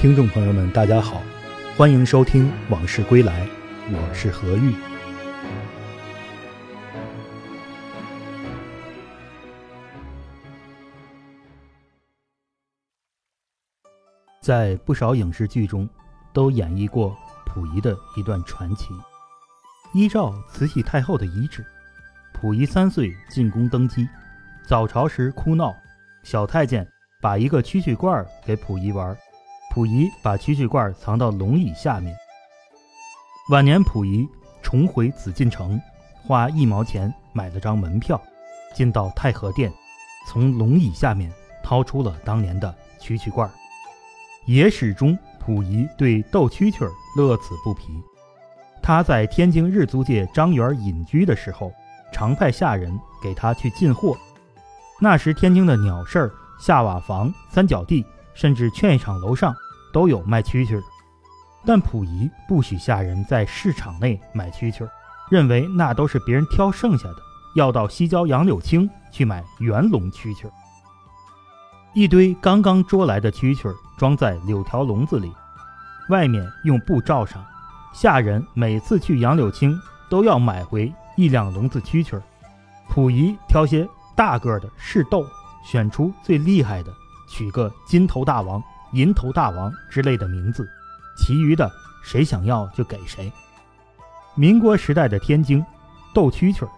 听众朋友们，大家好，欢迎收听《往事归来》，我是何玉。在不少影视剧中，都演绎过溥仪的一段传奇。依照慈禧太后的遗旨，溥仪三岁进宫登基，早朝时哭闹，小太监把一个蛐蛐罐给溥仪玩，溥仪把蛐蛐罐藏到龙椅下面。晚年溥仪重回紫禁城，花一毛钱买了张门票，进到太和殿，从龙椅下面掏出了当年的蛐蛐罐。野史中，溥仪对斗蛐蛐乐此不疲。他在天津日租界张园隐居的时候，常派下人给他去进货。那时天津的鸟市、下瓦房、三角地，甚至劝业场楼上都有卖蛐蛐的。但溥仪不许下人在市场内买蛐蛐，认为那都是别人挑剩下的，要到西郊杨柳青去买元龙蛐蛐。一堆刚刚捉来的蛐蛐装在柳条笼子里，外面用布罩上。下人每次去杨柳青都要买回一两笼子蛐蛐。溥仪挑些大个的试斗，选出最厉害的，取个金头大王、银头大王之类的名字，其余的谁想要就给谁。民国时代的天津，斗蛐蛐儿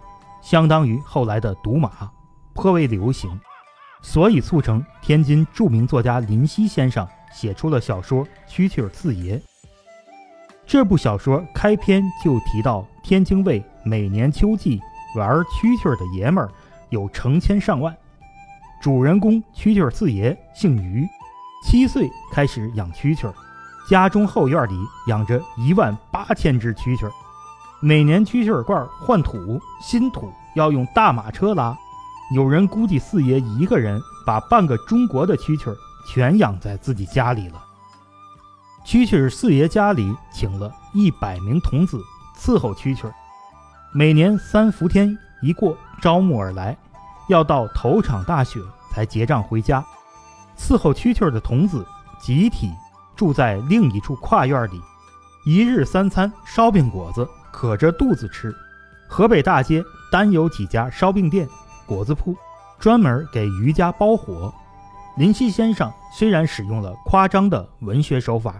相当于后来的赌马，颇为流行。所以促成天津著名作家林夕先生写出了小说《蛐蛐四爷》。这部小说开篇就提到，天津卫每年秋季玩蛐蛐的爷们儿有成千上万。主人公蛐蛐四爷姓于，七岁开始养蛐蛐，家中后院里养着一万八千只蛐蛐。每年蛐蛐罐换土，新土要用大马车拉。有人估计，四爷一个人把半个中国的蛐蛐全养在自己家里了。蛐蛐四爷家里请了一百名童子伺候蛐蛐，每年三伏天一过，招募而来，要到头场大雪才结账回家。伺候蛐蛐的童子集体住在另一处跨院里，一日三餐烧饼果子，可着肚子吃。河北大街单有几家烧饼店。果子铺专门给余家包火。林夕先生虽然使用了夸张的文学手法，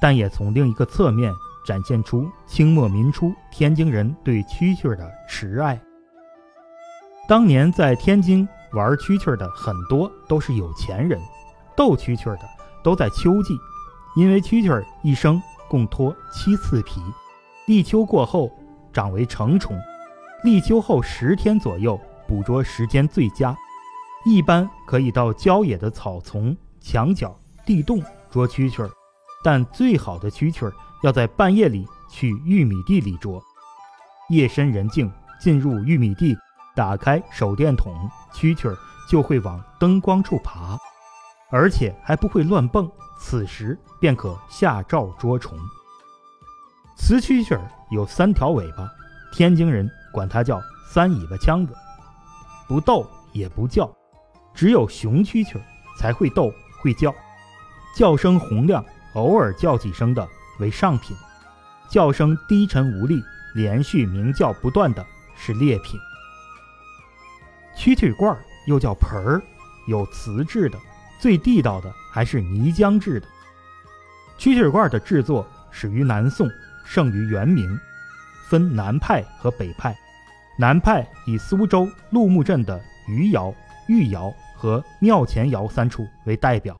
但也从另一个侧面展现出清末民初天津人对蛐蛐的痴爱。当年在天津玩蛐蛐的很多都是有钱人，斗蛐蛐的都在秋季，因为蛐蛐一生共脱七次皮，立秋过后长为成虫，立秋后十天左右。捕捉时间最佳，一般可以到郊野的草丛、墙角、地洞捉蛐蛐儿，但最好的蛐蛐儿要在半夜里去玉米地里捉。夜深人静，进入玉米地，打开手电筒，蛐蛐儿就会往灯光处爬，而且还不会乱蹦。此时便可下罩捉虫。雌蛐蛐儿有三条尾巴，天津人管它叫三尾巴枪子。不斗也不叫，只有雄蛐蛐儿才会斗会叫，叫声洪亮，偶尔叫几声的为上品，叫声低沉无力，连续鸣叫不断的是劣品。蛐蛐罐又叫盆儿，有瓷制的，最地道的还是泥浆制的。蛐蛐罐的制作始于南宋，盛于元明，分南派和北派。南派以苏州陆木镇的余窑、玉窑和庙前窑三处为代表，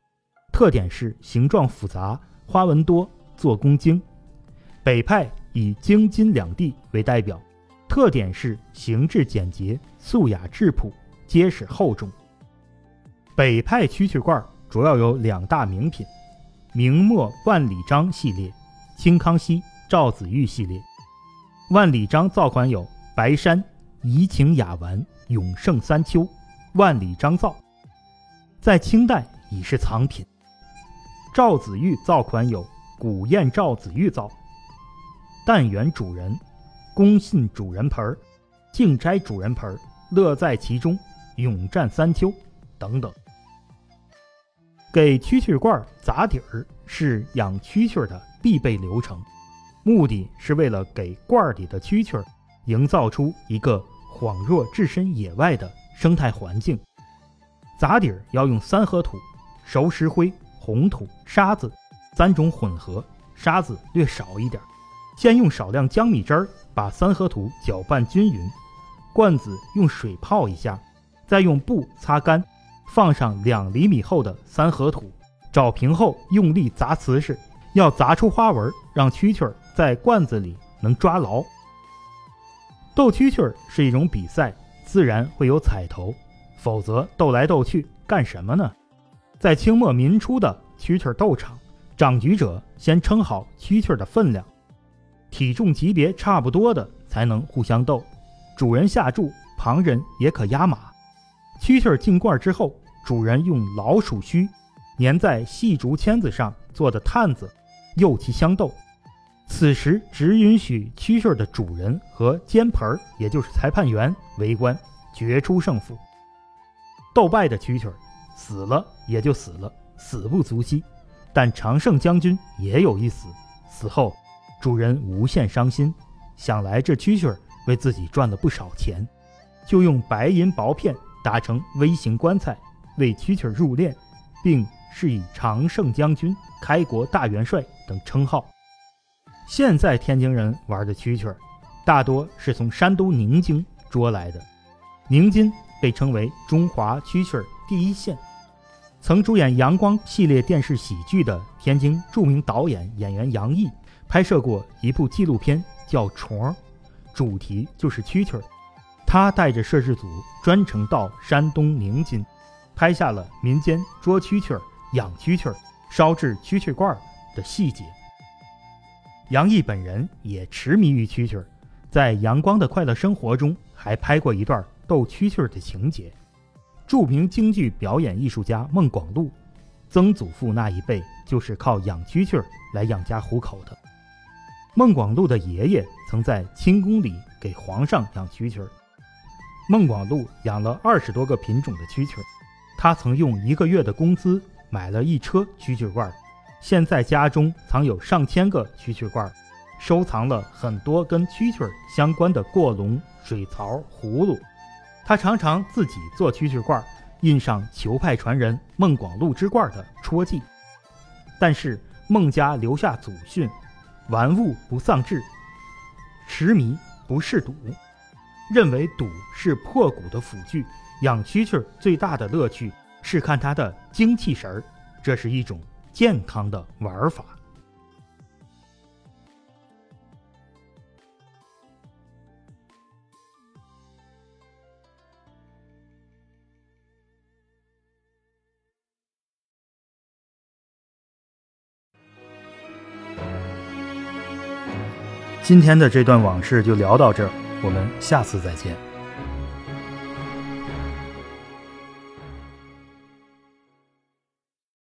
特点是形状复杂、花纹多、做工精；北派以京津两地为代表，特点是形制简洁、素雅质朴、结实厚重。北派蛐蛐罐主要有两大名品：明末万里章系列、清康熙、赵子玉系列。万里章造款有。白山怡情雅玩，永盛三秋，万里章造，在清代已是藏品。赵子玉造款有古砚赵子玉造，但愿主人，公信主人盆儿，静斋主人盆儿，乐在其中，永战三秋等等。给蛐蛐罐砸底儿是养蛐蛐的必备流程，目的是为了给罐里的蛐蛐营造出一个恍若置身野外的生态环境。砸底儿要用三合土、熟石灰、红土、沙子三种混合，沙子略少一点。先用少量姜米汁儿把三合土搅拌均匀，罐子用水泡一下，再用布擦干，放上两厘米厚的三合土。找平后，用力砸瓷实，要砸出花纹，让蛐蛐儿在罐子里能抓牢。斗蛐蛐儿是一种比赛，自然会有彩头，否则斗来斗去干什么呢？在清末民初的蛐蛐斗场，掌局者先称好蛐蛐的分量，体重级别差不多的才能互相斗。主人下注，旁人也可压马。蛐蛐进罐之后，主人用老鼠须。粘在细竹签子上做的探子，诱其相斗。此时只允许蛐蛐的主人和监盆也就是裁判员围观，决出胜负。斗败的蛐蛐死了也就死了，死不足惜。但常胜将军也有一死，死后主人无限伤心，想来这蛐蛐为自己赚了不少钱，就用白银薄片打成微型棺材，为蛐蛐入殓，并。是以常胜将军、开国大元帅等称号。现在天津人玩的蛐蛐，大多是从山东宁津捉来的。宁津被称为中华蛐蛐第一县。曾主演《阳光》系列电视喜剧的天津著名导演演员杨毅，拍摄过一部纪录片叫《虫儿》，主题就是蛐蛐儿。他带着摄制组专程到山东宁津，拍下了民间捉蛐蛐儿。养蛐蛐儿、烧制蛐蛐罐儿的细节。杨毅本人也痴迷于蛐蛐儿，在《阳光的快乐生活》中还拍过一段斗蛐蛐儿的情节。著名京剧表演艺术家孟广禄，曾祖父那一辈就是靠养蛐蛐儿来养家糊口的。孟广禄的爷爷曾在清宫里给皇上养蛐蛐儿，孟广禄养了二十多个品种的蛐蛐儿，他曾用一个月的工资。买了一车蛐蛐罐儿，现在家中藏有上千个蛐蛐罐儿，收藏了很多跟蛐蛐儿相关的过笼、水槽、葫芦。他常常自己做蛐蛐罐儿，印上球派传人孟广禄之罐的戳记。但是孟家留下祖训：玩物不丧志，痴迷不嗜赌，认为赌是破骨的辅具。养蛐蛐最大的乐趣。是看它的精气神儿，这是一种健康的玩法。今天的这段往事就聊到这儿，我们下次再见。